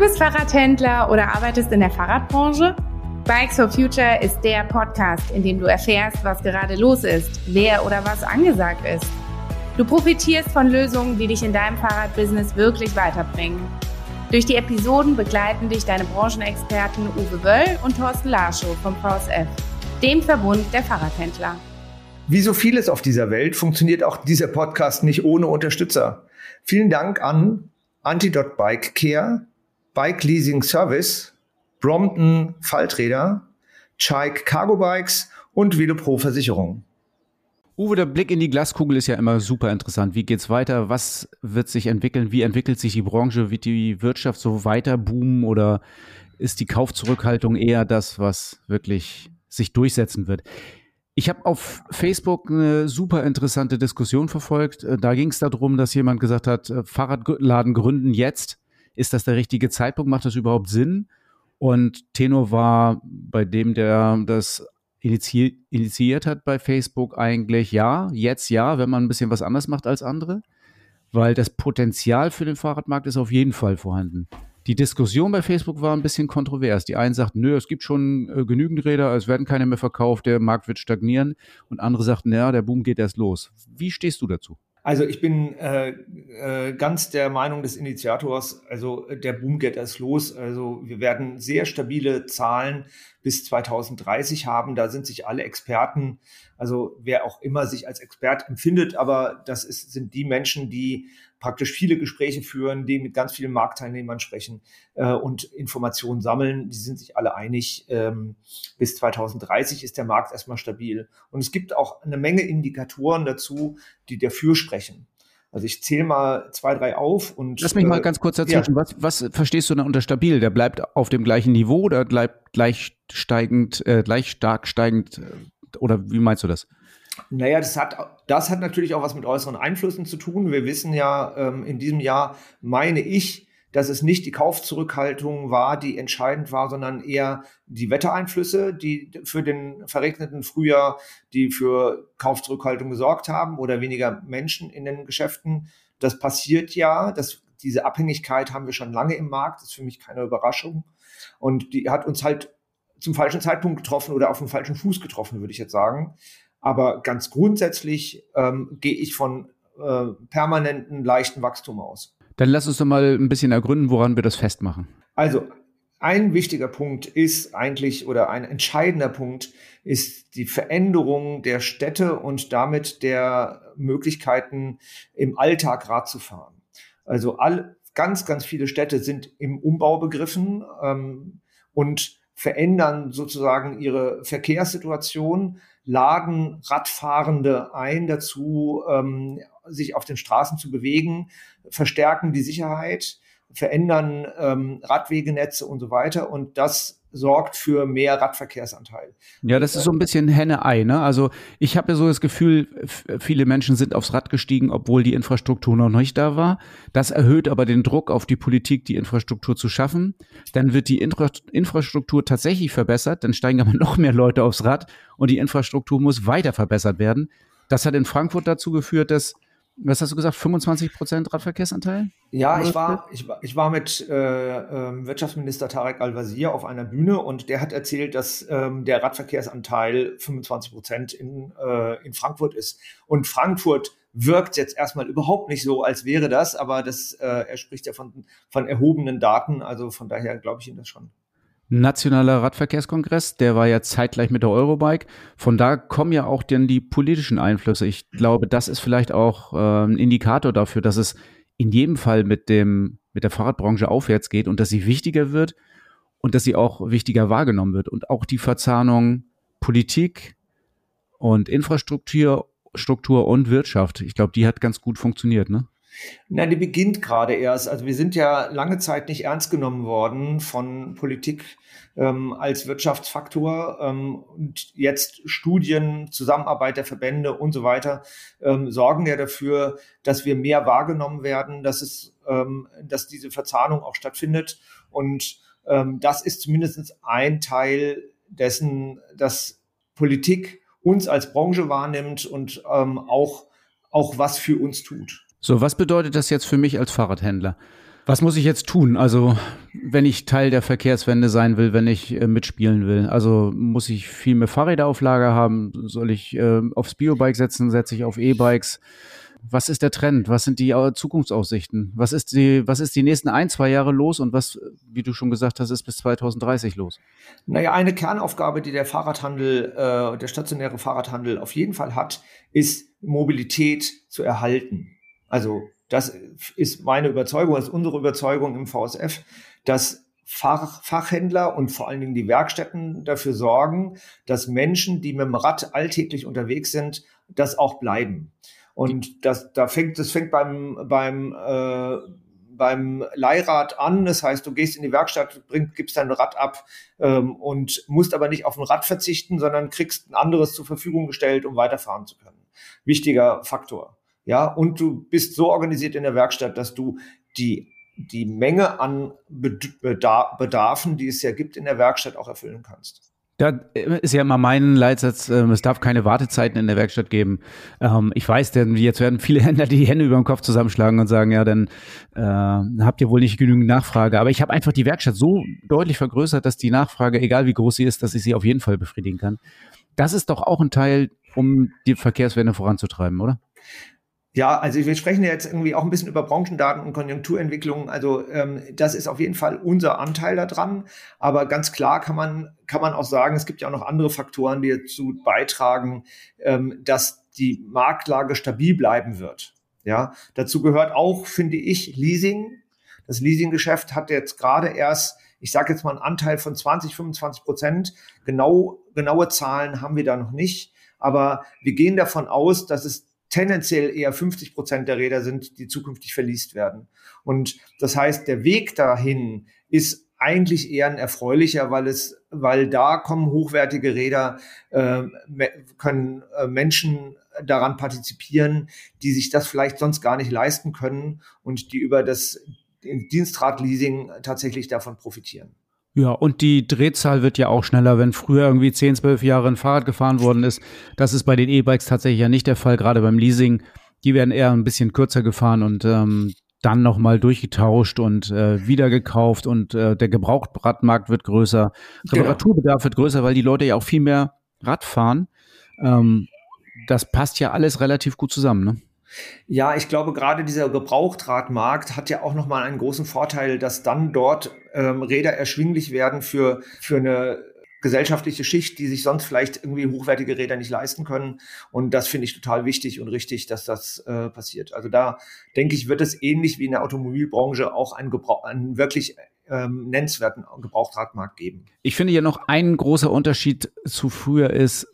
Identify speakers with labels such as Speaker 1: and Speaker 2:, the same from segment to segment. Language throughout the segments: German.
Speaker 1: bist Fahrradhändler oder arbeitest in der Fahrradbranche? Bikes for Future ist der Podcast, in dem du erfährst, was gerade los ist, wer oder was angesagt ist. Du profitierst von Lösungen, die dich in deinem Fahrradbusiness wirklich weiterbringen. Durch die Episoden begleiten dich deine Branchenexperten Uwe Wöll und Thorsten Larschow vom VSF, dem Verbund der Fahrradhändler.
Speaker 2: Wie so vieles auf dieser Welt funktioniert auch dieser Podcast nicht ohne Unterstützer. Vielen Dank an Antidot Bike Care, Bike Leasing Service, Brompton Falträder, Chike Cargo Bikes und Velopro Versicherung.
Speaker 3: Uwe, der Blick in die Glaskugel ist ja immer super interessant. Wie geht's weiter? Was wird sich entwickeln? Wie entwickelt sich die Branche? Wird die Wirtschaft so weiter boomen oder ist die Kaufzurückhaltung eher das, was wirklich sich durchsetzen wird? Ich habe auf Facebook eine super interessante Diskussion verfolgt. Da ging es darum, dass jemand gesagt hat, äh, Fahrradladen gründen jetzt ist das der richtige Zeitpunkt? Macht das überhaupt Sinn? Und Tenor war bei dem, der das inizi initiiert hat bei Facebook eigentlich ja, jetzt ja, wenn man ein bisschen was anders macht als andere, weil das Potenzial für den Fahrradmarkt ist auf jeden Fall vorhanden. Die Diskussion bei Facebook war ein bisschen kontrovers. Die einen sagten, nö, es gibt schon äh, genügend Räder, es werden keine mehr verkauft, der Markt wird stagnieren. Und andere sagten, ja, der Boom geht erst los. Wie stehst du dazu?
Speaker 2: Also ich bin äh, äh, ganz der Meinung des Initiators, also der Boom geht erst los. Also wir werden sehr stabile Zahlen bis 2030 haben. Da sind sich alle Experten, also wer auch immer sich als Expert empfindet, aber das ist, sind die Menschen, die praktisch viele Gespräche führen, die mit ganz vielen Marktteilnehmern sprechen äh, und Informationen sammeln. Die sind sich alle einig, ähm, bis 2030 ist der Markt erstmal stabil. Und es gibt auch eine Menge Indikatoren dazu, die dafür sprechen. Also ich zähle mal zwei, drei auf und.
Speaker 3: Lass mich mal äh, ganz kurz dazwischen. Ja. Was, was verstehst du denn unter stabil? Der bleibt auf dem gleichen Niveau oder bleibt gleich steigend, äh, gleich stark steigend? Äh, oder wie meinst du das?
Speaker 2: Naja, das hat, das hat natürlich auch was mit äußeren Einflüssen zu tun. Wir wissen ja, ähm, in diesem Jahr meine ich, dass es nicht die Kaufzurückhaltung war, die entscheidend war, sondern eher die Wettereinflüsse, die für den verregneten Frühjahr, die für Kaufzurückhaltung gesorgt haben oder weniger Menschen in den Geschäften. Das passiert ja. Das, diese Abhängigkeit haben wir schon lange im Markt. Das ist für mich keine Überraschung. Und die hat uns halt zum falschen Zeitpunkt getroffen oder auf dem falschen Fuß getroffen, würde ich jetzt sagen. Aber ganz grundsätzlich ähm, gehe ich von äh, permanenten leichten Wachstum aus.
Speaker 3: Dann lass uns doch mal ein bisschen ergründen, woran wir das festmachen.
Speaker 2: Also ein wichtiger Punkt ist eigentlich oder ein entscheidender Punkt ist die Veränderung der Städte und damit der Möglichkeiten im Alltag Rad zu fahren. Also all, ganz, ganz viele Städte sind im Umbau begriffen ähm, und verändern sozusagen ihre Verkehrssituation, laden Radfahrende ein dazu, ähm, sich auf den Straßen zu bewegen, verstärken die Sicherheit, verändern ähm, Radwegenetze und so weiter. Und das sorgt für mehr Radverkehrsanteil.
Speaker 3: Ja, das ist so ein bisschen Henne-Ei. Ne? Also ich habe ja so das Gefühl, viele Menschen sind aufs Rad gestiegen, obwohl die Infrastruktur noch nicht da war. Das erhöht aber den Druck auf die Politik, die Infrastruktur zu schaffen. Dann wird die Infra Infrastruktur tatsächlich verbessert, dann steigen aber noch mehr Leute aufs Rad und die Infrastruktur muss weiter verbessert werden. Das hat in Frankfurt dazu geführt, dass was hast du gesagt, 25 Prozent Radverkehrsanteil?
Speaker 2: Ja, ich war, ich ich war mit äh, äh, Wirtschaftsminister Tarek Al-Wazir auf einer Bühne und der hat erzählt, dass ähm, der Radverkehrsanteil 25 Prozent in, äh, in Frankfurt ist. Und Frankfurt wirkt jetzt erstmal überhaupt nicht so, als wäre das, aber das, äh, er spricht ja von, von erhobenen Daten, also von daher glaube ich ihm das schon.
Speaker 3: Nationaler Radverkehrskongress, der war ja zeitgleich mit der Eurobike. Von da kommen ja auch dann die politischen Einflüsse. Ich glaube, das ist vielleicht auch äh, ein Indikator dafür, dass es in jedem Fall mit dem, mit der Fahrradbranche aufwärts geht und dass sie wichtiger wird und dass sie auch wichtiger wahrgenommen wird. Und auch die Verzahnung Politik und Infrastruktur Struktur und Wirtschaft. Ich glaube, die hat ganz gut funktioniert, ne?
Speaker 2: Na, die beginnt gerade erst. Also wir sind ja lange Zeit nicht ernst genommen worden von Politik ähm, als Wirtschaftsfaktor. Ähm, und jetzt Studien, Zusammenarbeit der Verbände und so weiter ähm, sorgen ja dafür, dass wir mehr wahrgenommen werden, dass es, ähm, dass diese Verzahnung auch stattfindet. Und ähm, das ist zumindest ein Teil dessen, dass Politik uns als Branche wahrnimmt und ähm, auch, auch was für uns tut.
Speaker 3: So, was bedeutet das jetzt für mich als Fahrradhändler? Was muss ich jetzt tun? Also, wenn ich Teil der Verkehrswende sein will, wenn ich äh, mitspielen will, also muss ich viel mehr Fahrräder auf Lager haben? Soll ich äh, aufs Biobike setzen? Setze ich auf E-Bikes? Was ist der Trend? Was sind die äh, Zukunftsaussichten? Was ist die, was ist die nächsten ein, zwei Jahre los und was, wie du schon gesagt hast, ist bis 2030 los?
Speaker 2: Naja, eine Kernaufgabe, die der Fahrradhandel, äh, der stationäre Fahrradhandel auf jeden Fall hat, ist Mobilität zu erhalten. Also das ist meine Überzeugung, das ist unsere Überzeugung im VSF, dass Fach, Fachhändler und vor allen Dingen die Werkstätten dafür sorgen, dass Menschen, die mit dem Rad alltäglich unterwegs sind, das auch bleiben. Und das, da fängt, das fängt beim, beim, äh, beim Leihrad an. Das heißt, du gehst in die Werkstatt, bring, gibst dein Rad ab ähm, und musst aber nicht auf ein Rad verzichten, sondern kriegst ein anderes zur Verfügung gestellt, um weiterfahren zu können. Wichtiger Faktor. Ja, und du bist so organisiert in der Werkstatt, dass du die, die Menge an Bedarfen, die es ja gibt in der Werkstatt, auch erfüllen kannst.
Speaker 3: Da ist ja immer mein Leitsatz, ähm, es darf keine Wartezeiten in der Werkstatt geben. Ähm, ich weiß, denn jetzt werden viele Händler die Hände über den Kopf zusammenschlagen und sagen, ja, dann äh, habt ihr wohl nicht genügend Nachfrage. Aber ich habe einfach die Werkstatt so deutlich vergrößert, dass die Nachfrage, egal wie groß sie ist, dass ich sie auf jeden Fall befriedigen kann. Das ist doch auch ein Teil, um die Verkehrswende voranzutreiben, oder?
Speaker 2: Ja, also wir sprechen jetzt irgendwie auch ein bisschen über Branchendaten und Konjunkturentwicklungen. Also ähm, das ist auf jeden Fall unser Anteil daran. Aber ganz klar kann man kann man auch sagen, es gibt ja auch noch andere Faktoren, die dazu beitragen, ähm, dass die Marktlage stabil bleiben wird. Ja, dazu gehört auch, finde ich, Leasing. Das Leasinggeschäft hat jetzt gerade erst, ich sage jetzt mal, einen Anteil von 20, 25 Prozent. Genau, genaue Zahlen haben wir da noch nicht. Aber wir gehen davon aus, dass es tendenziell eher 50 Prozent der Räder sind, die zukünftig verliest werden. Und das heißt, der Weg dahin ist eigentlich eher ein erfreulicher, weil es, weil da kommen hochwertige Räder, äh, können äh, Menschen daran partizipieren, die sich das vielleicht sonst gar nicht leisten können und die über das Dienstradleasing tatsächlich davon profitieren.
Speaker 3: Ja, und die Drehzahl wird ja auch schneller, wenn früher irgendwie 10, 12 Jahre ein Fahrrad gefahren worden ist. Das ist bei den E-Bikes tatsächlich ja nicht der Fall, gerade beim Leasing. Die werden eher ein bisschen kürzer gefahren und ähm, dann nochmal durchgetauscht und äh, wieder gekauft und äh, der Gebrauchtradmarkt wird größer. Genau. Reparaturbedarf wird größer, weil die Leute ja auch viel mehr Rad fahren. Ähm, das passt ja alles relativ gut zusammen, ne?
Speaker 2: Ja, ich glaube, gerade dieser Gebrauchtradmarkt hat ja auch nochmal einen großen Vorteil, dass dann dort ähm, Räder erschwinglich werden für, für eine gesellschaftliche Schicht, die sich sonst vielleicht irgendwie hochwertige Räder nicht leisten können. Und das finde ich total wichtig und richtig, dass das äh, passiert. Also da denke ich, wird es ähnlich wie in der Automobilbranche auch einen, Gebrauch, einen wirklich ähm, nennenswerten Gebrauchtradmarkt geben.
Speaker 3: Ich finde ja noch ein großer Unterschied zu früher ist,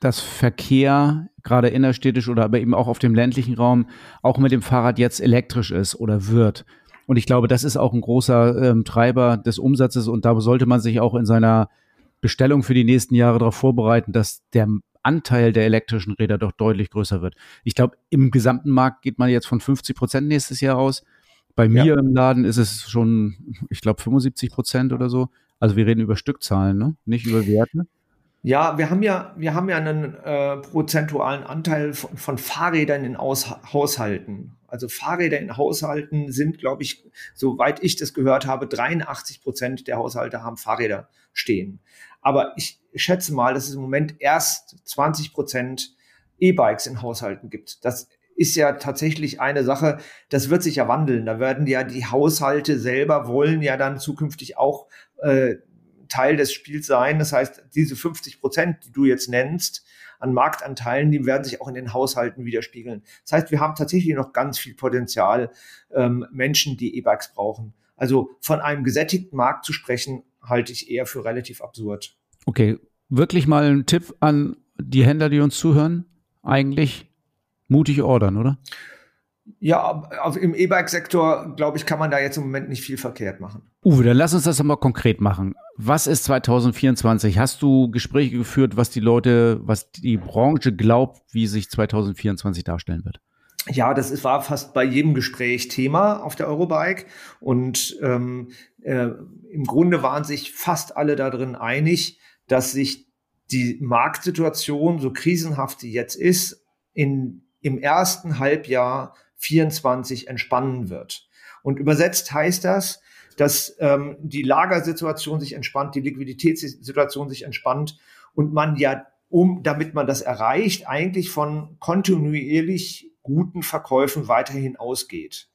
Speaker 3: dass Verkehr gerade innerstädtisch oder aber eben auch auf dem ländlichen Raum auch mit dem Fahrrad jetzt elektrisch ist oder wird. Und ich glaube, das ist auch ein großer ähm, Treiber des Umsatzes und da sollte man sich auch in seiner Bestellung für die nächsten Jahre darauf vorbereiten, dass der Anteil der elektrischen Räder doch deutlich größer wird. Ich glaube, im gesamten Markt geht man jetzt von 50 Prozent nächstes Jahr aus. Bei mir ja. im Laden ist es schon, ich glaube, 75 Prozent oder so. Also wir reden über Stückzahlen, ne? nicht über Werte.
Speaker 2: Ja, wir haben ja, wir haben ja einen äh, prozentualen Anteil von, von Fahrrädern in Aus Haushalten. Also Fahrräder in Haushalten sind, glaube ich, soweit ich das gehört habe, 83 Prozent der Haushalte haben Fahrräder stehen. Aber ich schätze mal, dass es im Moment erst 20 Prozent E-Bikes in Haushalten gibt. Das ist ja tatsächlich eine Sache, das wird sich ja wandeln. Da werden ja die Haushalte selber wollen ja dann zukünftig auch äh, Teil des Spiels sein. Das heißt, diese 50 Prozent, die du jetzt nennst, an Marktanteilen, die werden sich auch in den Haushalten widerspiegeln. Das heißt, wir haben tatsächlich noch ganz viel Potenzial, ähm, Menschen, die E-Bikes brauchen. Also von einem gesättigten Markt zu sprechen, halte ich eher für relativ absurd.
Speaker 3: Okay, wirklich mal ein Tipp an die Händler, die uns zuhören. Eigentlich mutig ordern, oder?
Speaker 2: Ja, im E-Bike-Sektor, glaube ich, kann man da jetzt im Moment nicht viel verkehrt machen.
Speaker 3: Uwe, dann lass uns das mal konkret machen. Was ist 2024? Hast du Gespräche geführt, was die Leute, was die Branche glaubt, wie sich 2024 darstellen wird?
Speaker 2: Ja, das ist, war fast bei jedem Gespräch Thema auf der Eurobike. Und ähm, äh, im Grunde waren sich fast alle darin einig, dass sich die Marktsituation, so krisenhaft sie jetzt ist, in, im ersten Halbjahr 24 entspannen wird. Und übersetzt heißt das, dass ähm, die Lagersituation sich entspannt, die Liquiditätssituation sich entspannt und man ja, um, damit man das erreicht, eigentlich von kontinuierlich guten Verkäufen weiterhin ausgeht.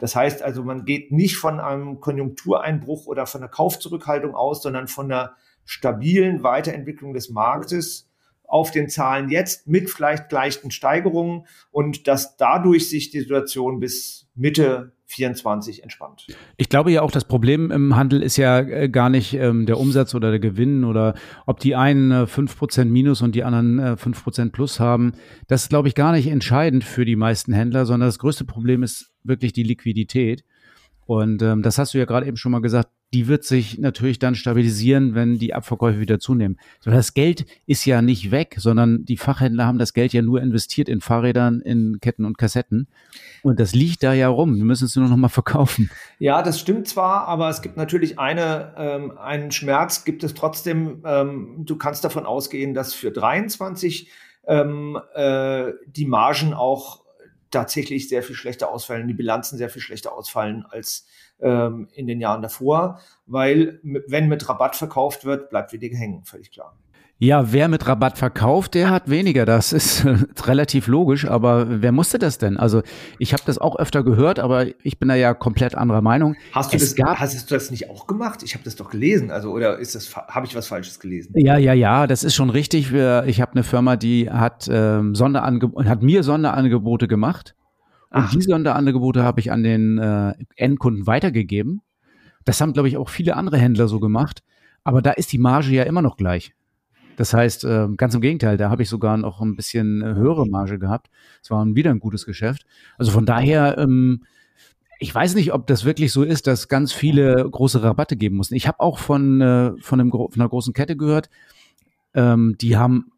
Speaker 2: Das heißt also, man geht nicht von einem Konjunktureinbruch oder von einer Kaufzurückhaltung aus, sondern von einer stabilen Weiterentwicklung des Marktes auf den Zahlen jetzt mit vielleicht gleichen Steigerungen und dass dadurch sich die Situation bis Mitte 24 entspannt.
Speaker 3: Ich glaube ja auch, das Problem im Handel ist ja äh, gar nicht ähm, der Umsatz oder der Gewinn oder ob die einen äh, 5% minus und die anderen äh, 5% plus haben. Das ist, glaube ich, gar nicht entscheidend für die meisten Händler, sondern das größte Problem ist wirklich die Liquidität. Und ähm, das hast du ja gerade eben schon mal gesagt, die wird sich natürlich dann stabilisieren, wenn die Abverkäufe wieder zunehmen. Das Geld ist ja nicht weg, sondern die Fachhändler haben das Geld ja nur investiert in Fahrrädern, in Ketten und Kassetten. Und das liegt da ja rum. Wir müssen es nur noch mal verkaufen.
Speaker 2: Ja, das stimmt zwar, aber es gibt natürlich eine, ähm, einen Schmerz, gibt es trotzdem. Ähm, du kannst davon ausgehen, dass für 23 ähm, äh, die Margen auch tatsächlich sehr viel schlechter ausfallen, die Bilanzen sehr viel schlechter ausfallen als ähm, in den Jahren davor, weil wenn mit Rabatt verkauft wird, bleibt weniger hängen, völlig klar.
Speaker 3: Ja, wer mit Rabatt verkauft, der hat weniger. Das ist relativ logisch. Aber wer musste das denn? Also ich habe das auch öfter gehört, aber ich bin da ja komplett anderer Meinung.
Speaker 2: Hast du, das, gab, hast du das nicht auch gemacht? Ich habe das doch gelesen. Also oder ist das habe ich was Falsches gelesen?
Speaker 3: Ja, ja, ja. Das ist schon richtig. Ich habe eine Firma, die hat ähm, Sonderangebote, hat mir Sonderangebote gemacht und diese Sonderangebote habe ich an den äh, Endkunden weitergegeben. Das haben, glaube ich, auch viele andere Händler so gemacht. Aber da ist die Marge ja immer noch gleich. Das heißt, äh, ganz im Gegenteil, da habe ich sogar noch ein bisschen äh, höhere Marge gehabt. Es war wieder ein gutes Geschäft. Also von daher, ähm, ich weiß nicht, ob das wirklich so ist, dass ganz viele große Rabatte geben mussten. Ich habe auch von, äh, von, einem, von einer großen Kette gehört, ähm, die haben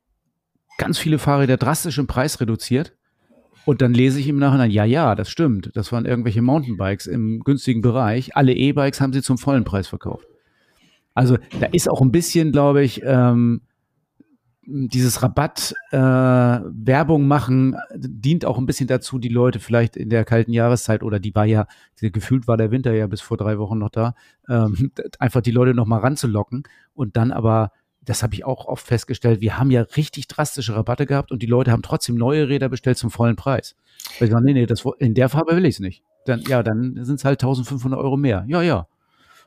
Speaker 3: ganz viele Fahrräder drastisch im Preis reduziert und dann lese ich im Nachhinein, ja, ja, das stimmt. Das waren irgendwelche Mountainbikes im günstigen Bereich. Alle E-Bikes haben sie zum vollen Preis verkauft. Also da ist auch ein bisschen, glaube ich, ähm, dieses Rabatt äh, Werbung machen dient auch ein bisschen dazu, die Leute vielleicht in der kalten Jahreszeit oder die war ja gefühlt war der Winter ja bis vor drei Wochen noch da, ähm, einfach die Leute noch mal ranzulocken und dann aber das habe ich auch oft festgestellt, wir haben ja richtig drastische Rabatte gehabt und die Leute haben trotzdem neue Räder bestellt zum vollen Preis. Weil ich sage, nee, nee, das, in der Farbe will ich es nicht. Dann, ja, dann sind es halt 1500 Euro mehr. Ja, ja.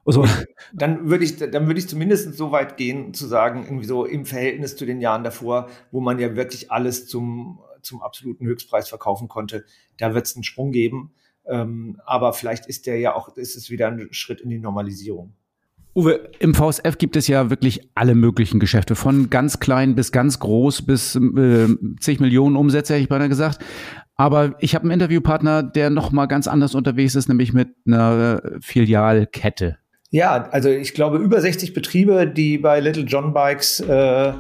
Speaker 2: Also, dann würde ich, dann ich zumindest so weit gehen, zu sagen, irgendwie so im Verhältnis zu den Jahren davor, wo man ja wirklich alles zum, zum absoluten Höchstpreis verkaufen konnte, da wird es einen Sprung geben. Ähm, aber vielleicht ist der ja auch, ist es wieder ein Schritt in die Normalisierung.
Speaker 3: Uwe, im VSF gibt es ja wirklich alle möglichen Geschäfte, von ganz klein bis ganz groß bis äh, zig Millionen Umsätze, hätte ich beinahe gesagt. Aber ich habe einen Interviewpartner, der noch mal ganz anders unterwegs ist, nämlich mit einer Filialkette.
Speaker 2: Ja, also ich glaube über 60 Betriebe, die bei Little John Bikes äh,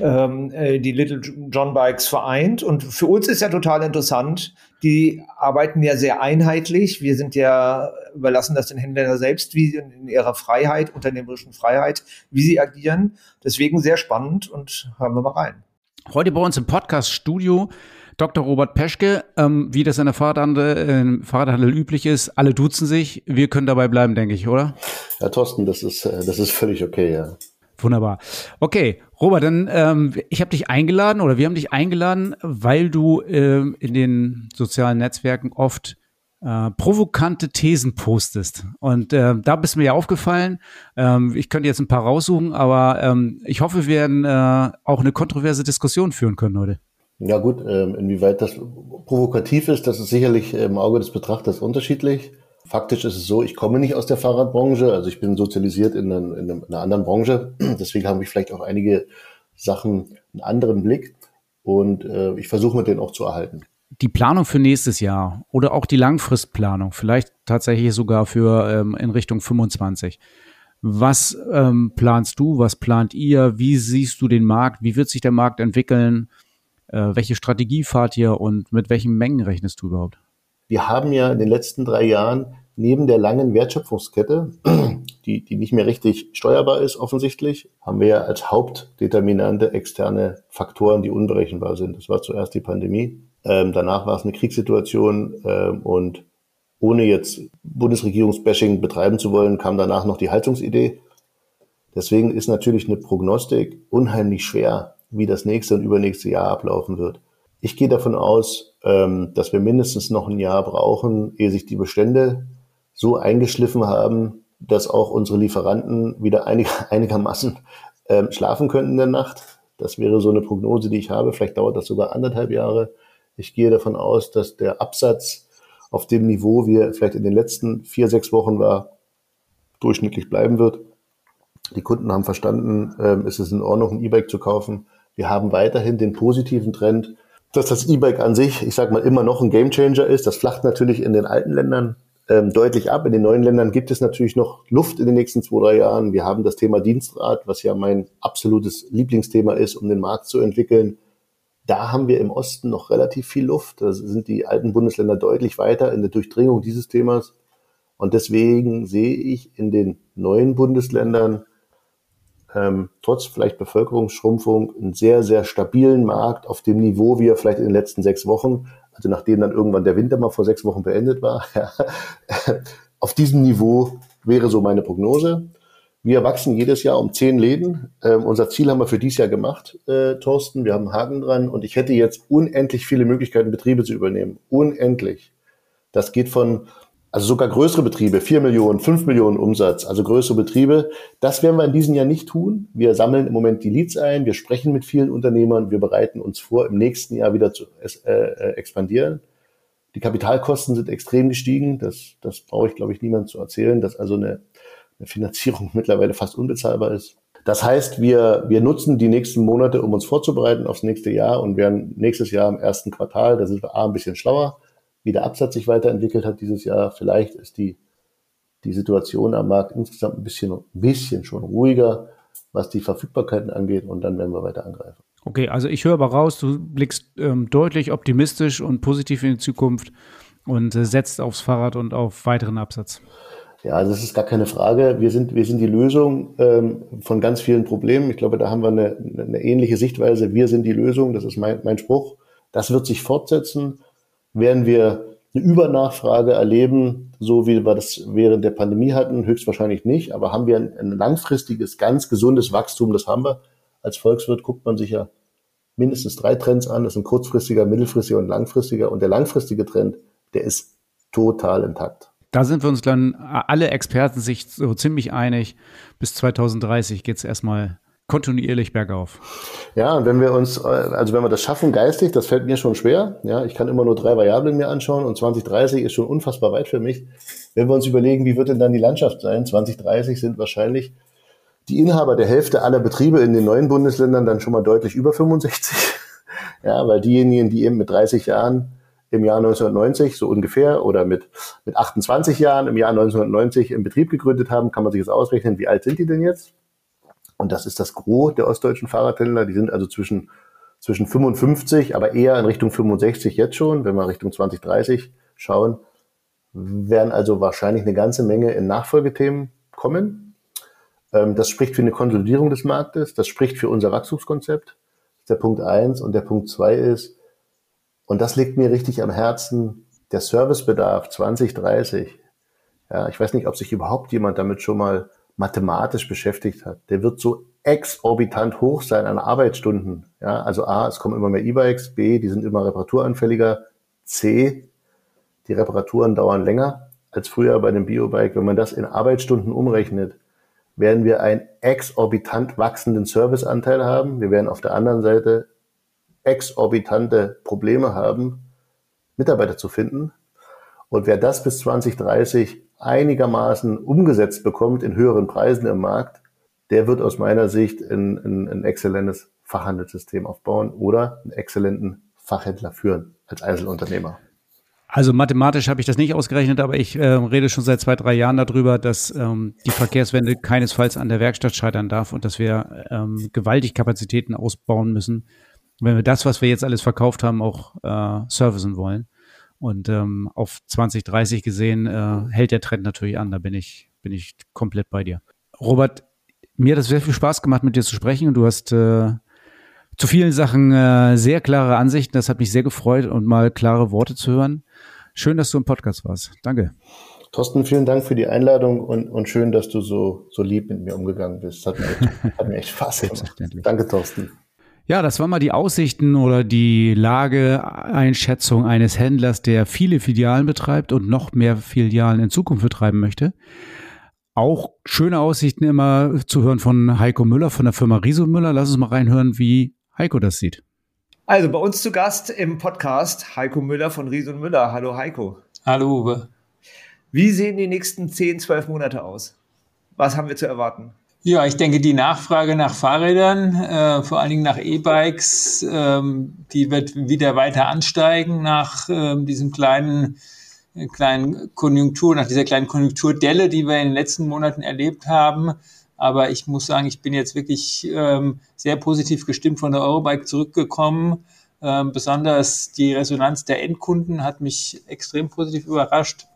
Speaker 2: ähm, äh, die Little John Bikes vereint. Und für uns ist ja total interessant. Die arbeiten ja sehr einheitlich. Wir sind ja überlassen das den Händlern selbst, wie sie in ihrer Freiheit, unternehmerischen Freiheit, wie sie agieren. Deswegen sehr spannend und hören wir mal rein.
Speaker 3: Heute bei uns im Podcast-Studio Dr. Robert Peschke, ähm, wie das in der Fahrradhandel, äh, Fahrradhandel üblich ist, alle duzen sich. Wir können dabei bleiben, denke ich, oder?
Speaker 4: Ja, Thorsten, das ist, äh, das ist völlig okay, ja.
Speaker 3: Wunderbar. Okay, Robert, dann ähm, ich habe dich eingeladen oder wir haben dich eingeladen, weil du ähm, in den sozialen Netzwerken oft äh, provokante Thesen postest. Und äh, da bist mir ja aufgefallen. Ähm, ich könnte jetzt ein paar raussuchen, aber ähm, ich hoffe, wir werden äh, auch eine kontroverse Diskussion führen können heute.
Speaker 4: Ja gut, ähm, inwieweit das provokativ ist, das ist sicherlich im Auge des Betrachters unterschiedlich. Faktisch ist es so, ich komme nicht aus der Fahrradbranche, also ich bin sozialisiert in, einem, in einer anderen Branche. Deswegen habe ich vielleicht auch einige Sachen einen anderen Blick und äh, ich versuche mir den auch zu erhalten.
Speaker 3: Die Planung für nächstes Jahr oder auch die Langfristplanung, vielleicht tatsächlich sogar für ähm, in Richtung 25. Was ähm, planst du? Was plant ihr? Wie siehst du den Markt? Wie wird sich der Markt entwickeln? Äh, welche Strategie fahrt ihr und mit welchen Mengen rechnest du überhaupt?
Speaker 4: Wir haben ja in den letzten drei Jahren neben der langen Wertschöpfungskette, die, die nicht mehr richtig steuerbar ist offensichtlich, haben wir ja als Hauptdeterminante externe Faktoren, die unberechenbar sind. Das war zuerst die Pandemie, ähm, danach war es eine Kriegssituation ähm, und ohne jetzt Bundesregierungsbashing betreiben zu wollen, kam danach noch die Haltungsidee. Deswegen ist natürlich eine Prognostik unheimlich schwer, wie das nächste und übernächste Jahr ablaufen wird. Ich gehe davon aus, ähm, dass wir mindestens noch ein Jahr brauchen, ehe sich die Bestände so eingeschliffen haben, dass auch unsere Lieferanten wieder einig, einigermaßen ähm, schlafen könnten in der Nacht. Das wäre so eine Prognose, die ich habe. Vielleicht dauert das sogar anderthalb Jahre. Ich gehe davon aus, dass der Absatz auf dem Niveau, wie er vielleicht in den letzten vier, sechs Wochen war, durchschnittlich bleiben wird. Die Kunden haben verstanden, es ist in Ordnung, ein E-Bike zu kaufen. Wir haben weiterhin den positiven Trend, dass das E-Bike an sich, ich sage mal, immer noch ein Gamechanger ist. Das flacht natürlich in den alten Ländern ähm, deutlich ab. In den neuen Ländern gibt es natürlich noch Luft in den nächsten zwei, drei Jahren. Wir haben das Thema Dienstrat, was ja mein absolutes Lieblingsthema ist, um den Markt zu entwickeln. Da haben wir im Osten noch relativ viel Luft. Da sind die alten Bundesländer deutlich weiter in der Durchdringung dieses Themas. Und deswegen sehe ich in den neuen Bundesländern ähm, trotz vielleicht Bevölkerungsschrumpfung einen sehr, sehr stabilen Markt auf dem Niveau, wie er vielleicht in den letzten sechs Wochen, also nachdem dann irgendwann der Winter mal vor sechs Wochen beendet war, auf diesem Niveau wäre so meine Prognose. Wir wachsen jedes Jahr um zehn Läden. Ähm, unser Ziel haben wir für dieses Jahr gemacht, äh, Thorsten. Wir haben einen Haken dran und ich hätte jetzt unendlich viele Möglichkeiten, Betriebe zu übernehmen. Unendlich. Das geht von also sogar größere Betriebe, 4 Millionen, 5 Millionen Umsatz, also größere Betriebe. Das werden wir in diesem Jahr nicht tun. Wir sammeln im Moment die Leads ein, wir sprechen mit vielen Unternehmern, wir bereiten uns vor, im nächsten Jahr wieder zu äh, äh, expandieren. Die Kapitalkosten sind extrem gestiegen. Das, das brauche ich, glaube ich, niemand zu erzählen, dass also eine, eine Finanzierung mittlerweile fast unbezahlbar ist. Das heißt, wir, wir nutzen die nächsten Monate, um uns vorzubereiten aufs nächste Jahr und werden nächstes Jahr im ersten Quartal, da sind wir A, ein bisschen schlauer, wie der Absatz sich weiterentwickelt hat dieses Jahr. Vielleicht ist die, die Situation am Markt insgesamt ein bisschen, ein bisschen schon ruhiger, was die Verfügbarkeiten angeht und dann werden wir weiter angreifen.
Speaker 3: Okay, also ich höre aber raus, du blickst ähm, deutlich optimistisch und positiv in die Zukunft und äh, setzt aufs Fahrrad und auf weiteren Absatz.
Speaker 4: Ja, also das ist gar keine Frage. Wir sind, wir sind die Lösung ähm, von ganz vielen Problemen. Ich glaube, da haben wir eine, eine ähnliche Sichtweise. Wir sind die Lösung, das ist mein, mein Spruch. Das wird sich fortsetzen werden wir eine Übernachfrage erleben, so wie wir das während der Pandemie hatten? Höchstwahrscheinlich nicht. Aber haben wir ein, ein langfristiges, ganz gesundes Wachstum? Das haben wir. Als Volkswirt guckt man sich ja mindestens drei Trends an. Das sind kurzfristiger, mittelfristiger und langfristiger. Und der langfristige Trend, der ist total intakt.
Speaker 3: Da sind wir uns dann alle Experten sich so ziemlich einig. Bis 2030 geht es erstmal kontinuierlich bergauf.
Speaker 4: Ja, wenn wir uns, äh, also wenn wir das schaffen geistig, das fällt mir schon schwer. Ja, ich kann immer nur drei Variablen mir anschauen und 2030 ist schon unfassbar weit für mich. Wenn wir uns überlegen, wie wird denn dann die Landschaft sein? 2030 sind wahrscheinlich die Inhaber der Hälfte aller Betriebe in den neuen Bundesländern dann schon mal deutlich über 65. Ja, weil diejenigen, die eben mit 30 Jahren im Jahr 1990 so ungefähr oder mit, mit 28 Jahren im Jahr 1990 im Betrieb gegründet haben, kann man sich jetzt ausrechnen, wie alt sind die denn jetzt? Und das ist das Gros der ostdeutschen Fahrradhändler. Die sind also zwischen, zwischen 55, aber eher in Richtung 65 jetzt schon. Wenn wir Richtung 2030 schauen, werden also wahrscheinlich eine ganze Menge in Nachfolgethemen kommen. Ähm, das spricht für eine Konsolidierung des Marktes. Das spricht für unser Wachstumskonzept. Das ist der Punkt eins. Und der Punkt zwei ist, und das liegt mir richtig am Herzen, der Servicebedarf 2030. Ja, ich weiß nicht, ob sich überhaupt jemand damit schon mal mathematisch beschäftigt hat, der wird so exorbitant hoch sein an Arbeitsstunden. Ja, also A, es kommen immer mehr E-Bikes, B, die sind immer reparaturanfälliger, C, die Reparaturen dauern länger als früher bei einem Biobike. Wenn man das in Arbeitsstunden umrechnet, werden wir einen exorbitant wachsenden Serviceanteil haben. Wir werden auf der anderen Seite exorbitante Probleme haben, Mitarbeiter zu finden. Und wer das bis 2030 einigermaßen umgesetzt bekommt in höheren Preisen im Markt, der wird aus meiner Sicht ein, ein, ein exzellentes Fachhandelssystem aufbauen oder einen exzellenten Fachhändler führen als Einzelunternehmer.
Speaker 3: Also mathematisch habe ich das nicht ausgerechnet, aber ich äh, rede schon seit zwei, drei Jahren darüber, dass ähm, die Verkehrswende keinesfalls an der Werkstatt scheitern darf und dass wir ähm, gewaltig Kapazitäten ausbauen müssen, wenn wir das, was wir jetzt alles verkauft haben, auch äh, servicen wollen. Und ähm, auf 2030 gesehen äh, hält der Trend natürlich an. Da bin ich, bin ich komplett bei dir. Robert, mir hat es sehr viel Spaß gemacht, mit dir zu sprechen und du hast äh, zu vielen Sachen äh, sehr klare Ansichten. Das hat mich sehr gefreut und mal klare Worte zu hören. Schön, dass du im Podcast warst. Danke.
Speaker 4: Thorsten, vielen Dank für die Einladung und, und schön, dass du so, so lieb mit mir umgegangen bist. Hat mir, hat mir echt Spaß gemacht. Danke, Thorsten.
Speaker 3: Ja, das waren mal die Aussichten oder die Lageeinschätzung eines Händlers, der viele Filialen betreibt und noch mehr Filialen in Zukunft betreiben möchte. Auch schöne Aussichten immer zu hören von Heiko Müller von der Firma Riso Müller. Lass uns mal reinhören, wie Heiko das sieht.
Speaker 2: Also bei uns zu Gast im Podcast Heiko Müller von Riso Müller. Hallo Heiko.
Speaker 5: Hallo Uwe.
Speaker 2: Wie sehen die nächsten 10, 12 Monate aus? Was haben wir zu erwarten?
Speaker 5: Ja, ich denke, die Nachfrage nach Fahrrädern, äh, vor allen Dingen nach E-Bikes, ähm, die wird wieder weiter ansteigen nach ähm, diesem kleinen, äh, kleinen Konjunktur, nach dieser kleinen Konjunkturdelle, die wir in den letzten Monaten erlebt haben. Aber ich muss sagen, ich bin jetzt wirklich ähm, sehr positiv gestimmt von der Eurobike zurückgekommen. Ähm, besonders die Resonanz der Endkunden hat mich extrem positiv überrascht.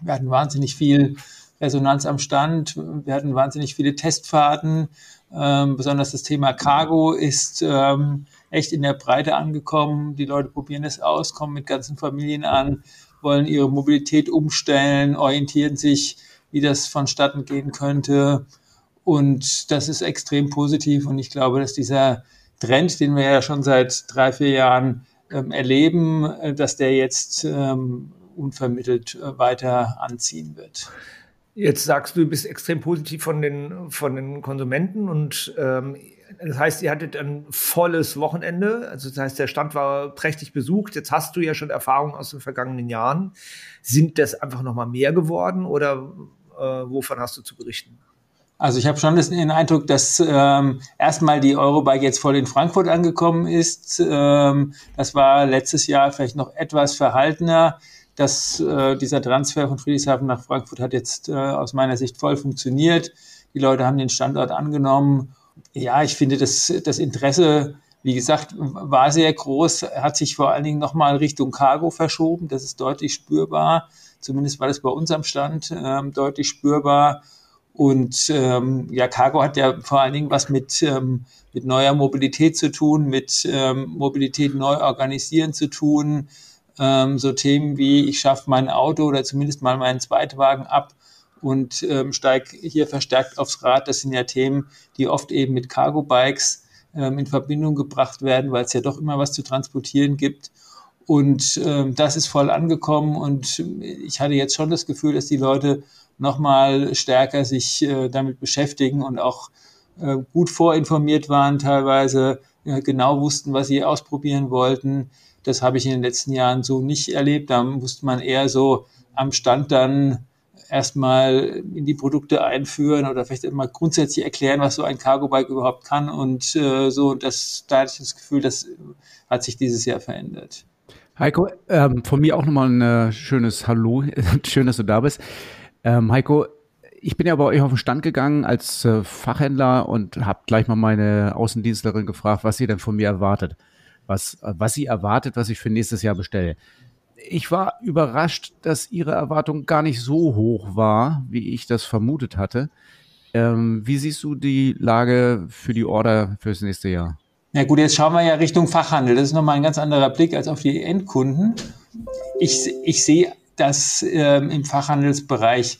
Speaker 5: Wir hatten wahnsinnig viel Resonanz am Stand. Wir hatten wahnsinnig viele Testfahrten. Ähm, besonders das Thema Cargo ist ähm, echt in der Breite angekommen. Die Leute probieren es aus, kommen mit ganzen Familien an, wollen ihre Mobilität umstellen, orientieren sich, wie das vonstatten gehen könnte. Und das ist extrem positiv. Und ich glaube, dass dieser Trend, den wir ja schon seit drei, vier Jahren ähm, erleben, äh, dass der jetzt ähm, unvermittelt äh, weiter anziehen wird.
Speaker 2: Jetzt sagst du, du bist extrem positiv von den, von den Konsumenten und ähm, das heißt, ihr hattet ein volles Wochenende. Also das heißt, der Stand war prächtig besucht. Jetzt hast du ja schon Erfahrungen aus den vergangenen Jahren. Sind das einfach noch mal mehr geworden oder äh, wovon hast du zu berichten?
Speaker 5: Also ich habe schon den Eindruck, dass ähm, erstmal die Eurobike jetzt voll in Frankfurt angekommen ist. Ähm, das war letztes Jahr vielleicht noch etwas verhaltener dass äh, dieser Transfer von Friedrichshafen nach Frankfurt hat jetzt äh, aus meiner Sicht voll funktioniert. Die Leute haben den Standort angenommen. Ja, ich finde, das, das Interesse, wie gesagt, war sehr groß, hat sich vor allen Dingen nochmal Richtung Cargo verschoben. Das ist deutlich spürbar. Zumindest war das bei uns am Stand ähm, deutlich spürbar. Und ähm, ja, Cargo hat ja vor allen Dingen was mit, ähm, mit neuer Mobilität zu tun, mit ähm, Mobilität neu organisieren zu tun, ähm, so Themen wie, ich schaffe mein Auto oder zumindest mal meinen Zweitwagen ab und ähm, steige hier verstärkt aufs Rad. Das sind ja Themen, die oft eben mit Cargo-Bikes ähm, in Verbindung gebracht werden, weil es ja doch immer was zu transportieren gibt. Und ähm, das ist voll angekommen und ich hatte jetzt schon das Gefühl, dass die Leute nochmal stärker sich äh, damit beschäftigen und auch äh, gut vorinformiert waren, teilweise äh, genau wussten, was sie ausprobieren wollten. Das habe ich in den letzten Jahren so nicht erlebt. Da musste man eher so am Stand dann erstmal in die Produkte einführen oder vielleicht immer grundsätzlich erklären, was so ein Cargo-Bike überhaupt kann. Und äh, so, das, da hatte ich das Gefühl, das hat sich dieses Jahr verändert.
Speaker 3: Heiko, ähm, von mir auch nochmal ein äh, schönes Hallo. Schön, dass du da bist. Ähm, Heiko, ich bin ja bei euch auf den Stand gegangen als äh, Fachhändler und habe gleich mal meine Außendienstlerin gefragt, was sie denn von mir erwartet was, was sie erwartet, was ich für nächstes Jahr bestelle. Ich war überrascht, dass ihre Erwartung gar nicht so hoch war, wie ich das vermutet hatte. Ähm, wie siehst du die Lage für die Order fürs nächste Jahr?
Speaker 5: Ja gut, jetzt schauen wir ja Richtung Fachhandel. Das ist nochmal ein ganz anderer Blick als auf die Endkunden. Ich, ich sehe, dass ähm, im Fachhandelsbereich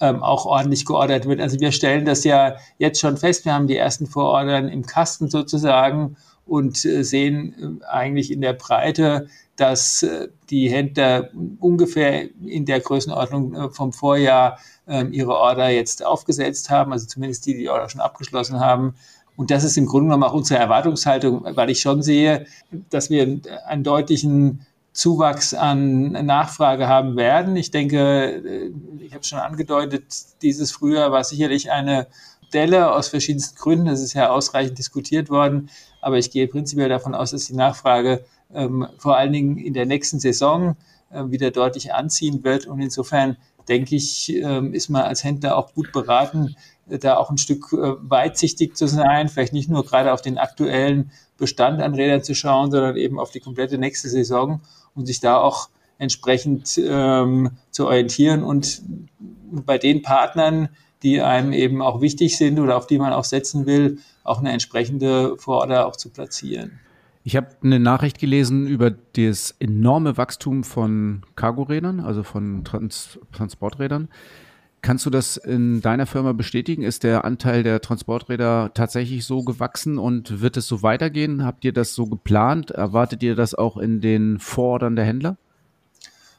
Speaker 5: ähm, auch ordentlich geordert wird. Also wir stellen das ja jetzt schon fest. Wir haben die ersten Vorordern im Kasten sozusagen und äh, sehen äh, eigentlich in der Breite, dass äh, die Händler ungefähr in der Größenordnung vom Vorjahr ähm, ihre Order jetzt aufgesetzt haben, also zumindest die, die Order schon abgeschlossen haben. Und das ist im Grunde genommen auch unsere Erwartungshaltung, weil ich schon sehe, dass wir einen deutlichen Zuwachs an Nachfrage haben werden. Ich denke, ich habe schon angedeutet, dieses Frühjahr war sicherlich eine Delle aus verschiedensten Gründen. Das ist ja ausreichend diskutiert worden. Aber ich gehe prinzipiell davon aus, dass die Nachfrage ähm, vor allen Dingen in der nächsten Saison äh, wieder deutlich anziehen wird. Und insofern denke ich, ähm, ist man als Händler auch gut beraten, äh, da auch ein Stück äh, weitsichtig zu sein, vielleicht nicht nur gerade auf den aktuellen Bestand an Rädern zu schauen, sondern eben auf die komplette nächste Saison und sich da auch entsprechend ähm, zu orientieren und bei den Partnern, die einem eben auch wichtig sind oder auf die man auch setzen will, auch eine entsprechende Vororder auch zu platzieren.
Speaker 3: Ich habe eine Nachricht gelesen über das enorme Wachstum von Cargorädern, also von Trans Transporträdern. Kannst du das in deiner Firma bestätigen? Ist der Anteil der Transporträder tatsächlich so gewachsen und wird es so weitergehen? Habt ihr das so geplant? Erwartet ihr das auch in den Vorordern der Händler?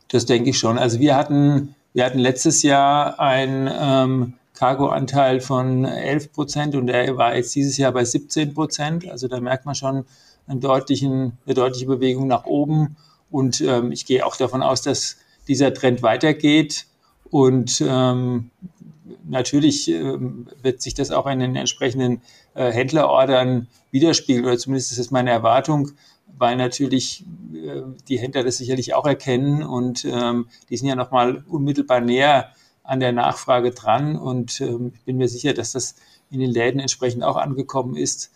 Speaker 5: Das denke ich schon. Also wir hatten, wir hatten letztes Jahr ein ähm, Cargo-Anteil von 11 Prozent und der war jetzt dieses Jahr bei 17 Prozent. Also da merkt man schon, eine deutliche Bewegung nach oben. Und ähm, ich gehe auch davon aus, dass dieser Trend weitergeht. Und ähm, natürlich ähm, wird sich das auch in den entsprechenden äh, Händlerordern widerspiegeln, oder zumindest ist das meine Erwartung, weil natürlich äh, die Händler das sicherlich auch erkennen und ähm, die sind ja nochmal unmittelbar näher an der Nachfrage dran. Und ähm, bin mir sicher, dass das in den Läden entsprechend auch angekommen ist.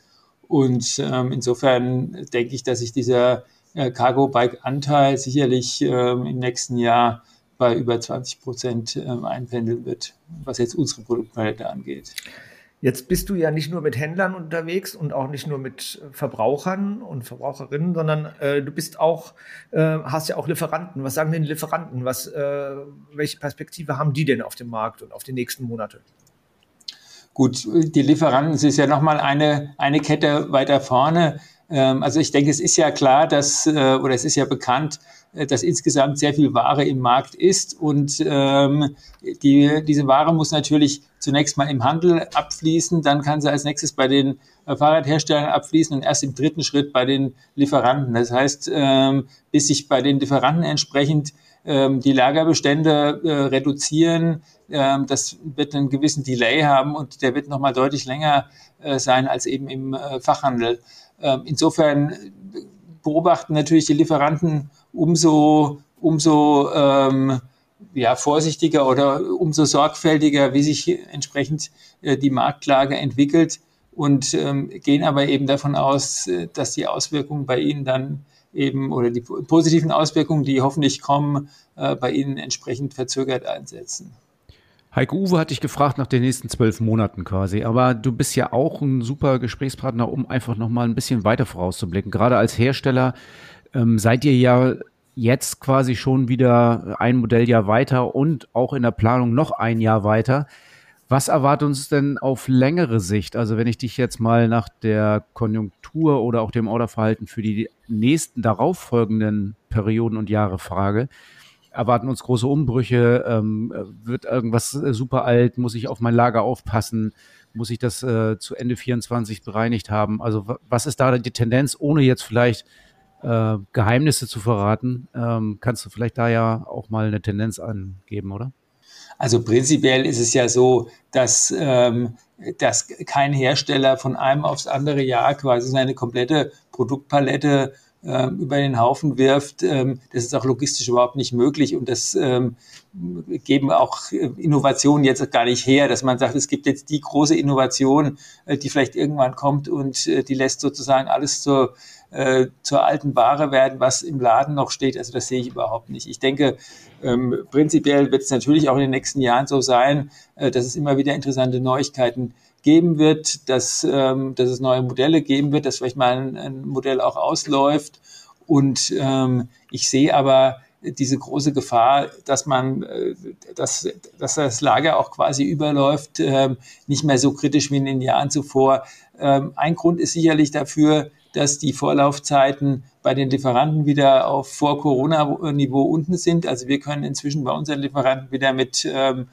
Speaker 5: Und ähm, insofern denke ich, dass sich dieser äh, Cargo-Bike-Anteil sicherlich ähm, im nächsten Jahr bei über 20 Prozent ähm, einpendeln wird, was jetzt unsere Produktpalette angeht.
Speaker 2: Jetzt bist du ja nicht nur mit Händlern unterwegs und auch nicht nur mit Verbrauchern und Verbraucherinnen, sondern äh, du bist auch, äh, hast ja auch Lieferanten. Was sagen denn Lieferanten? Was, äh, welche Perspektive haben die denn auf dem Markt und auf die nächsten Monate?
Speaker 5: Gut, die Lieferanten ist ja nochmal eine, eine Kette weiter vorne. Ähm, also ich denke, es ist ja klar, dass, äh, oder es ist ja bekannt, äh, dass insgesamt sehr viel Ware im Markt ist und ähm, die, diese Ware muss natürlich zunächst mal im Handel abfließen, dann kann sie als nächstes bei den äh, Fahrradherstellern abfließen und erst im dritten Schritt bei den Lieferanten. Das heißt, ähm, bis sich bei den Lieferanten entsprechend ähm, die Lagerbestände äh, reduzieren. Ähm, das wird einen gewissen Delay haben und der wird nochmal deutlich länger äh, sein als eben im Fachhandel. Insofern beobachten natürlich die Lieferanten umso, umso ja, vorsichtiger oder umso sorgfältiger, wie sich entsprechend äh, die Marktlage entwickelt und ähm, gehen aber eben davon aus, äh, dass die Auswirkungen bei ihnen dann eben oder die positiven Auswirkungen, die hoffentlich kommen, äh, bei Ihnen entsprechend verzögert einsetzen.
Speaker 3: Heiko Uwe hat dich gefragt nach den nächsten zwölf Monaten quasi, aber du bist ja auch ein super Gesprächspartner, um einfach nochmal ein bisschen weiter vorauszublicken. Gerade als Hersteller ähm, seid ihr ja jetzt quasi schon wieder ein Modelljahr weiter und auch in der Planung noch ein Jahr weiter. Was erwartet uns denn auf längere Sicht? Also wenn ich dich jetzt mal nach der Konjunktur oder auch dem Orderverhalten für die nächsten darauffolgenden Perioden und Jahre frage, erwarten uns große Umbrüche? Ähm, wird irgendwas äh, super alt? Muss ich auf mein Lager aufpassen? Muss ich das äh, zu Ende 24 bereinigt haben? Also was ist da die Tendenz, ohne jetzt vielleicht äh, Geheimnisse zu verraten? Ähm, kannst du vielleicht da ja auch mal eine Tendenz angeben, oder?
Speaker 5: Also prinzipiell ist es ja so, dass, ähm, dass kein Hersteller von einem aufs andere Jahr quasi seine komplette Produktpalette äh, über den Haufen wirft. Ähm, das ist auch logistisch überhaupt nicht möglich und das ähm, geben auch Innovationen jetzt gar nicht her, dass man sagt, es gibt jetzt die große Innovation, äh, die vielleicht irgendwann kommt und äh, die lässt sozusagen alles zur äh, zur alten Ware werden, was im Laden noch steht. Also das sehe ich überhaupt nicht. Ich denke, ähm, prinzipiell wird es natürlich auch in den nächsten Jahren so sein, äh, dass es immer wieder interessante Neuigkeiten geben wird, dass, ähm, dass es neue Modelle geben wird, dass vielleicht mal ein, ein Modell auch ausläuft. Und ähm, ich sehe aber diese große Gefahr, dass man, äh, dass, dass das Lager auch quasi überläuft, äh, nicht mehr so kritisch wie in den Jahren zuvor. Ähm, ein Grund ist sicherlich dafür, dass die Vorlaufzeiten bei den Lieferanten wieder auf Vor-Corona-Niveau unten sind. Also wir können inzwischen bei unseren Lieferanten wieder mit ähm,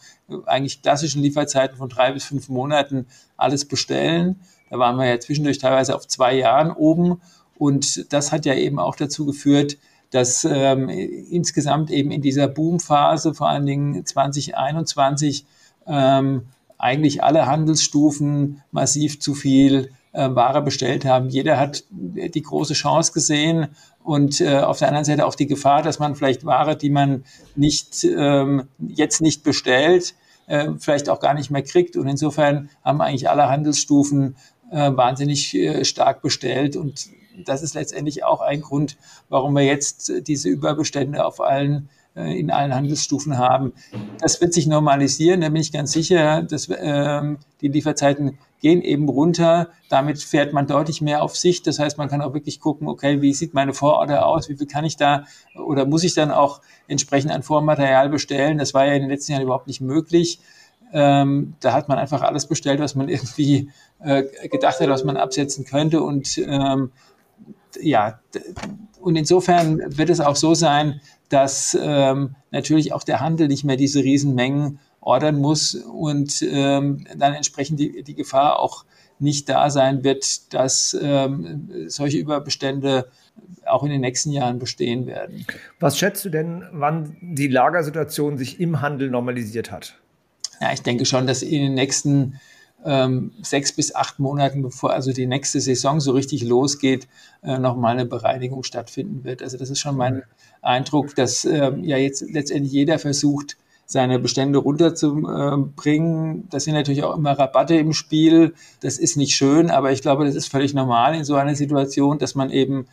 Speaker 5: eigentlich klassischen Lieferzeiten von drei bis fünf Monaten alles bestellen. Da waren wir ja zwischendurch teilweise auf zwei Jahren oben. Und das hat ja eben auch dazu geführt, dass ähm, insgesamt eben in dieser Boomphase, vor allen Dingen 2021, ähm, eigentlich alle Handelsstufen massiv zu viel äh, Ware bestellt haben. Jeder hat die große Chance gesehen und äh, auf der anderen Seite auch die Gefahr, dass man vielleicht Ware, die man nicht ähm, jetzt nicht bestellt, äh, vielleicht auch gar nicht mehr kriegt. Und insofern haben eigentlich alle Handelsstufen äh, wahnsinnig äh, stark bestellt und das ist letztendlich auch ein Grund, warum wir jetzt diese Überbestände auf allen in allen Handelsstufen haben. Das wird sich normalisieren, da bin ich ganz sicher, dass ähm, die Lieferzeiten gehen eben runter. Damit fährt man deutlich mehr auf sich. Das heißt, man kann auch wirklich gucken, okay, wie sieht meine Vororder aus? Wie viel kann ich da oder muss ich dann auch entsprechend an Vormaterial bestellen? Das war ja in den letzten Jahren überhaupt nicht möglich. Ähm, da hat man einfach alles bestellt, was man irgendwie äh, gedacht hat, was man absetzen könnte. Und ähm, ja, und insofern wird es auch so sein, dass ähm, natürlich auch der Handel nicht mehr diese Riesenmengen ordern muss und ähm, dann entsprechend die, die Gefahr auch nicht da sein wird, dass ähm, solche Überbestände auch in den nächsten Jahren bestehen werden.
Speaker 2: Was schätzt du denn, wann die Lagersituation sich im Handel normalisiert hat?
Speaker 5: Ja, ich denke schon, dass in den nächsten ähm, sechs bis acht Monaten, bevor also die nächste Saison so richtig losgeht, äh, nochmal eine Bereinigung stattfinden wird. Also das ist schon mein Eindruck, dass ähm, ja jetzt letztendlich jeder versucht, seine Bestände runterzubringen. Das sind natürlich auch immer Rabatte im Spiel. Das ist nicht schön, aber ich glaube, das ist völlig normal in so einer Situation, dass man eben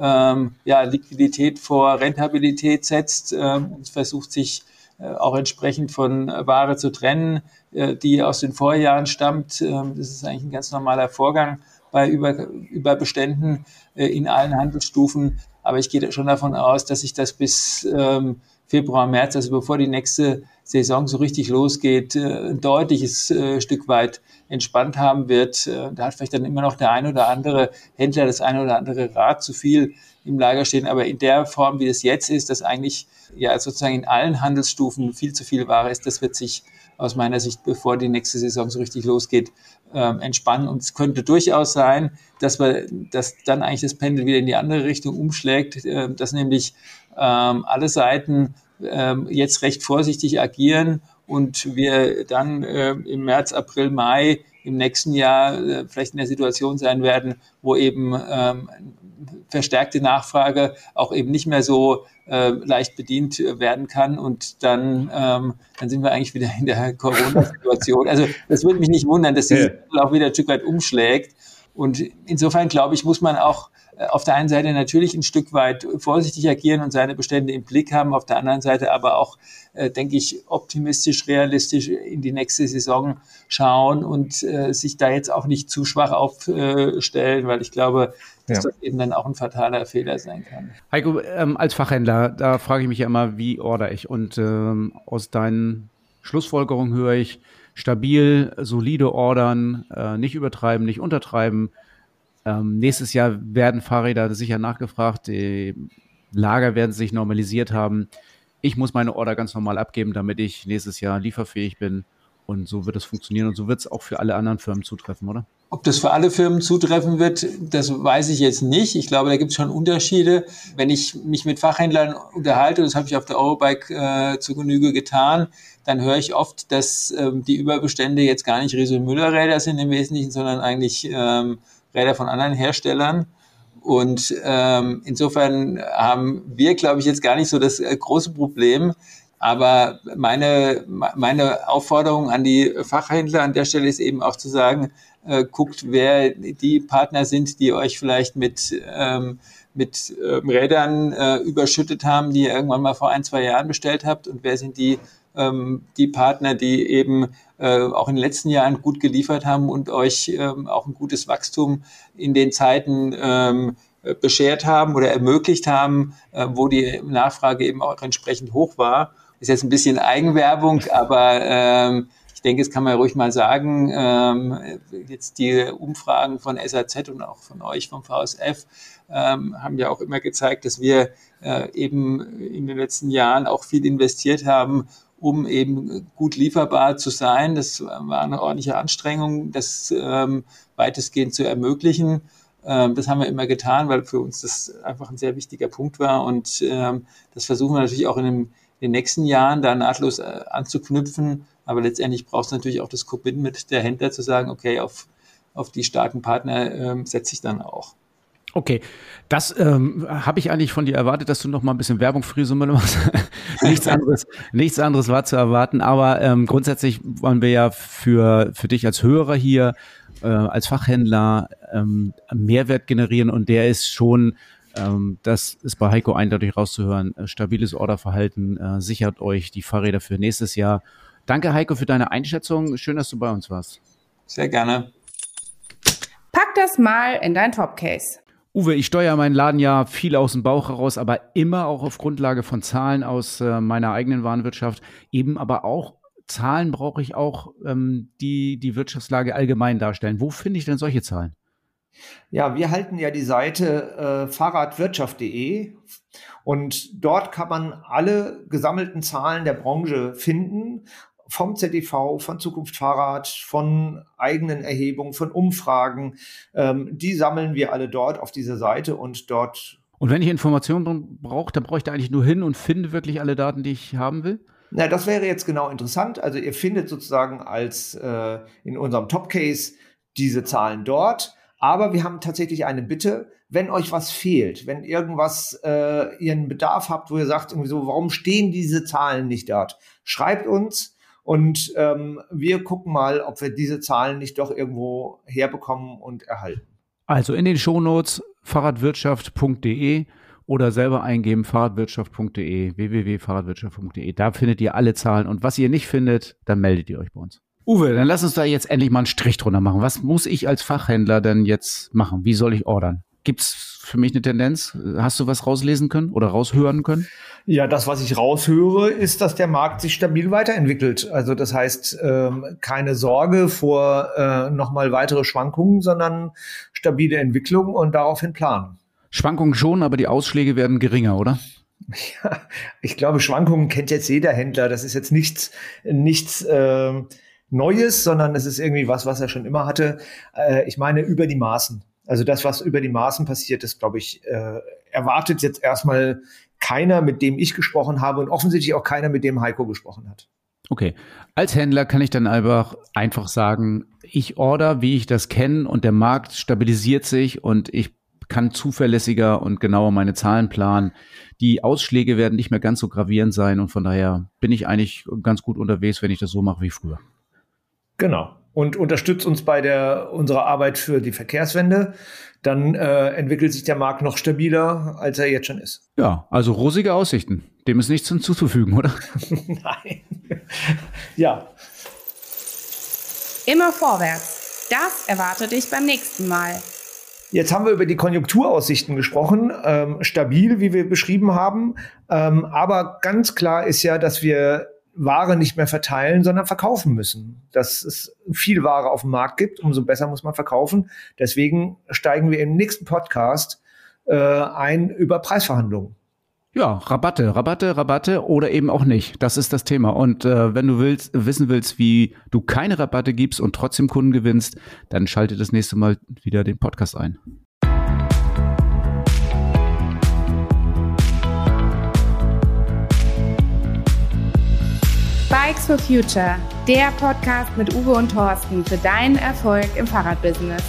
Speaker 5: ähm, ja, Liquidität vor Rentabilität setzt ähm, und versucht sich auch entsprechend von Ware zu trennen, äh, die aus den Vorjahren stammt. Ähm, das ist eigentlich ein ganz normaler Vorgang bei Über Überbeständen äh, in allen Handelsstufen. Aber ich gehe schon davon aus, dass sich das bis ähm, Februar, März, also bevor die nächste Saison so richtig losgeht, äh, ein deutliches äh, Stück weit entspannt haben wird. Äh, da hat vielleicht dann immer noch der ein oder andere Händler das eine oder andere Rad zu viel im Lager stehen. Aber in der Form, wie es jetzt ist, dass eigentlich ja sozusagen in allen Handelsstufen viel zu viel Ware ist, das wird sich aus meiner Sicht, bevor die nächste Saison so richtig losgeht, ähm, entspannen. Und es könnte durchaus sein, dass wir, dass dann eigentlich das Pendel wieder in die andere Richtung umschlägt, äh, dass nämlich ähm, alle Seiten ähm, jetzt recht vorsichtig agieren und wir dann äh, im März, April, Mai im nächsten Jahr äh, vielleicht in der Situation sein werden, wo eben ähm, verstärkte Nachfrage auch eben nicht mehr so äh, leicht bedient werden kann und dann, ähm, dann sind wir eigentlich wieder in der Corona-Situation. Also das würde mich nicht wundern, dass dieses ja. auch wieder ein Stück weit umschlägt. Und insofern glaube ich, muss man auch äh, auf der einen Seite natürlich ein Stück weit vorsichtig agieren und seine Bestände im Blick haben, auf der anderen Seite aber auch, äh, denke ich, optimistisch, realistisch in die nächste Saison schauen und äh, sich da jetzt auch nicht zu schwach aufstellen, weil ich glaube, dass ja. das eben dann auch ein fataler Fehler sein kann.
Speaker 3: Heiko, ähm, als Fachhändler, da frage ich mich ja immer, wie order ich? Und ähm, aus deinen Schlussfolgerungen höre ich, stabil, solide ordern, äh, nicht übertreiben, nicht untertreiben, ähm, nächstes Jahr werden Fahrräder sicher nachgefragt, die Lager werden sich normalisiert haben. Ich muss meine Order ganz normal abgeben, damit ich nächstes Jahr lieferfähig bin. Und so wird es funktionieren und so wird es auch für alle anderen Firmen zutreffen, oder?
Speaker 5: Ob das für alle Firmen zutreffen wird, das weiß ich jetzt nicht. Ich glaube, da gibt es schon Unterschiede. Wenn ich mich mit Fachhändlern unterhalte, das habe ich auf der Eurobike äh, zu Genüge getan, dann höre ich oft, dass ähm, die Überbestände jetzt gar nicht Riese Müller Räder sind im Wesentlichen, sondern eigentlich ähm, Räder von anderen Herstellern. Und ähm, insofern haben wir, glaube ich, jetzt gar nicht so das äh, große Problem. Aber meine, meine Aufforderung an die Fachhändler an der Stelle ist eben auch zu sagen, äh, guckt, wer die Partner sind, die euch vielleicht mit, ähm, mit ähm, Rädern äh, überschüttet haben, die ihr irgendwann mal vor ein, zwei Jahren bestellt habt und wer sind die ähm, die Partner, die eben äh, auch in den letzten Jahren gut geliefert haben und euch ähm, auch ein gutes Wachstum in den Zeiten ähm, beschert haben oder ermöglicht haben, äh, wo die Nachfrage eben auch entsprechend hoch war. Ist jetzt ein bisschen Eigenwerbung, aber ähm, ich denke, es kann man ruhig mal sagen, ähm, jetzt die Umfragen von SAZ und auch von euch vom VSF ähm, haben ja auch immer gezeigt, dass wir äh, eben in den letzten Jahren auch viel investiert haben, um eben gut lieferbar zu sein. Das war eine ordentliche Anstrengung, das ähm, weitestgehend zu ermöglichen. Ähm, das haben wir immer getan, weil für uns das einfach ein sehr wichtiger Punkt war. Und ähm, das versuchen wir natürlich auch in, dem, in, den nächsten Jahren da nahtlos äh, anzuknüpfen. Aber letztendlich braucht es natürlich auch das Commitment der Händler zu sagen, okay, auf, auf die starken Partner ähm, setze ich dann auch.
Speaker 3: Okay, das ähm, habe ich eigentlich von dir erwartet, dass du noch mal ein bisschen Werbung für Summe machst. nichts anderes, nichts anderes war zu erwarten. Aber ähm, grundsätzlich wollen wir ja für für dich als Hörer hier, äh, als Fachhändler ähm, Mehrwert generieren und der ist schon Ähm, das ist bei Heiko eindeutig rauszuhören. Äh, stabiles Orderverhalten äh, sichert euch die Fahrräder für nächstes Jahr. Danke, Heiko, für deine Einschätzung. Schön, dass du bei uns warst.
Speaker 5: Sehr gerne.
Speaker 1: Pack das mal in dein Topcase.
Speaker 3: Uwe, ich steuere meinen Laden ja viel aus dem Bauch heraus, aber immer auch auf Grundlage von Zahlen aus äh, meiner eigenen Warenwirtschaft. Eben aber auch Zahlen brauche ich auch, ähm, die die Wirtschaftslage allgemein darstellen. Wo finde ich denn solche Zahlen?
Speaker 2: Ja, wir halten ja die Seite äh, fahrradwirtschaft.de und dort kann man alle gesammelten Zahlen der Branche finden vom ZDV, von Zukunft Fahrrad, von eigenen Erhebungen, von Umfragen. Ähm, die sammeln wir alle dort auf dieser Seite und dort.
Speaker 3: Und wenn ich Informationen brauche, dann brauche ich da eigentlich nur hin und finde wirklich alle Daten, die ich haben will?
Speaker 2: Na, das wäre jetzt genau interessant. Also ihr findet sozusagen als äh, in unserem Top Case diese Zahlen dort. Aber wir haben tatsächlich eine Bitte, wenn euch was fehlt, wenn irgendwas äh, ihr einen Bedarf habt, wo ihr sagt, irgendwie so, warum stehen diese Zahlen nicht dort? Schreibt uns und ähm, wir gucken mal, ob wir diese Zahlen nicht doch irgendwo herbekommen und erhalten.
Speaker 3: Also in den Shownotes fahrradwirtschaft.de oder selber eingeben fahrradwirtschaft.de, www.fahrradwirtschaft.de. Da findet ihr alle Zahlen und was ihr nicht findet, dann meldet ihr euch bei uns. Uwe, dann lass uns da jetzt endlich mal einen Strich drunter machen. Was muss ich als Fachhändler denn jetzt machen? Wie soll ich ordern? Gibt's für mich eine Tendenz? Hast du was rauslesen können oder raushören können?
Speaker 2: Ja, das, was ich raushöre, ist, dass der Markt sich stabil weiterentwickelt. Also das heißt, ähm, keine Sorge vor äh, nochmal weitere Schwankungen, sondern stabile Entwicklung und daraufhin planen.
Speaker 3: Schwankungen schon, aber die Ausschläge werden geringer, oder?
Speaker 2: Ja, ich glaube, Schwankungen kennt jetzt jeder Händler. Das ist jetzt nichts, nichts äh, Neues, sondern es ist irgendwie was, was er schon immer hatte. Äh, ich meine, über die Maßen. Also das, was über die Maßen passiert ist, glaube ich, äh, erwartet jetzt erstmal keiner, mit dem ich gesprochen habe und offensichtlich auch keiner, mit dem Heiko gesprochen hat.
Speaker 3: Okay. Als Händler kann ich dann einfach, einfach sagen, ich order, wie ich das kenne und der Markt stabilisiert sich und ich kann zuverlässiger und genauer meine Zahlen planen. Die Ausschläge werden nicht mehr ganz so gravierend sein und von daher bin ich eigentlich ganz gut unterwegs, wenn ich das so mache wie früher.
Speaker 2: Genau. Und unterstützt uns bei der, unserer Arbeit für die Verkehrswende. Dann äh, entwickelt sich der Markt noch stabiler, als er jetzt schon ist.
Speaker 3: Ja, also rosige Aussichten. Dem ist nichts hinzuzufügen, oder?
Speaker 2: Nein. ja.
Speaker 1: Immer vorwärts. Das erwartet dich beim nächsten Mal.
Speaker 2: Jetzt haben wir über die Konjunkturaussichten gesprochen, ähm, stabil, wie wir beschrieben haben. Ähm, aber ganz klar ist ja, dass wir Ware nicht mehr verteilen, sondern verkaufen müssen. Dass es viel Ware auf dem Markt gibt, umso besser muss man verkaufen. Deswegen steigen wir im nächsten Podcast äh, ein über Preisverhandlungen.
Speaker 3: Ja, Rabatte, Rabatte, Rabatte oder eben auch nicht. Das ist das Thema. Und äh, wenn du willst, wissen willst, wie du keine Rabatte gibst und trotzdem Kunden gewinnst, dann schalte das nächste Mal wieder den Podcast ein.
Speaker 1: Bikes for Future, der Podcast mit Uwe und Thorsten für deinen Erfolg im Fahrradbusiness.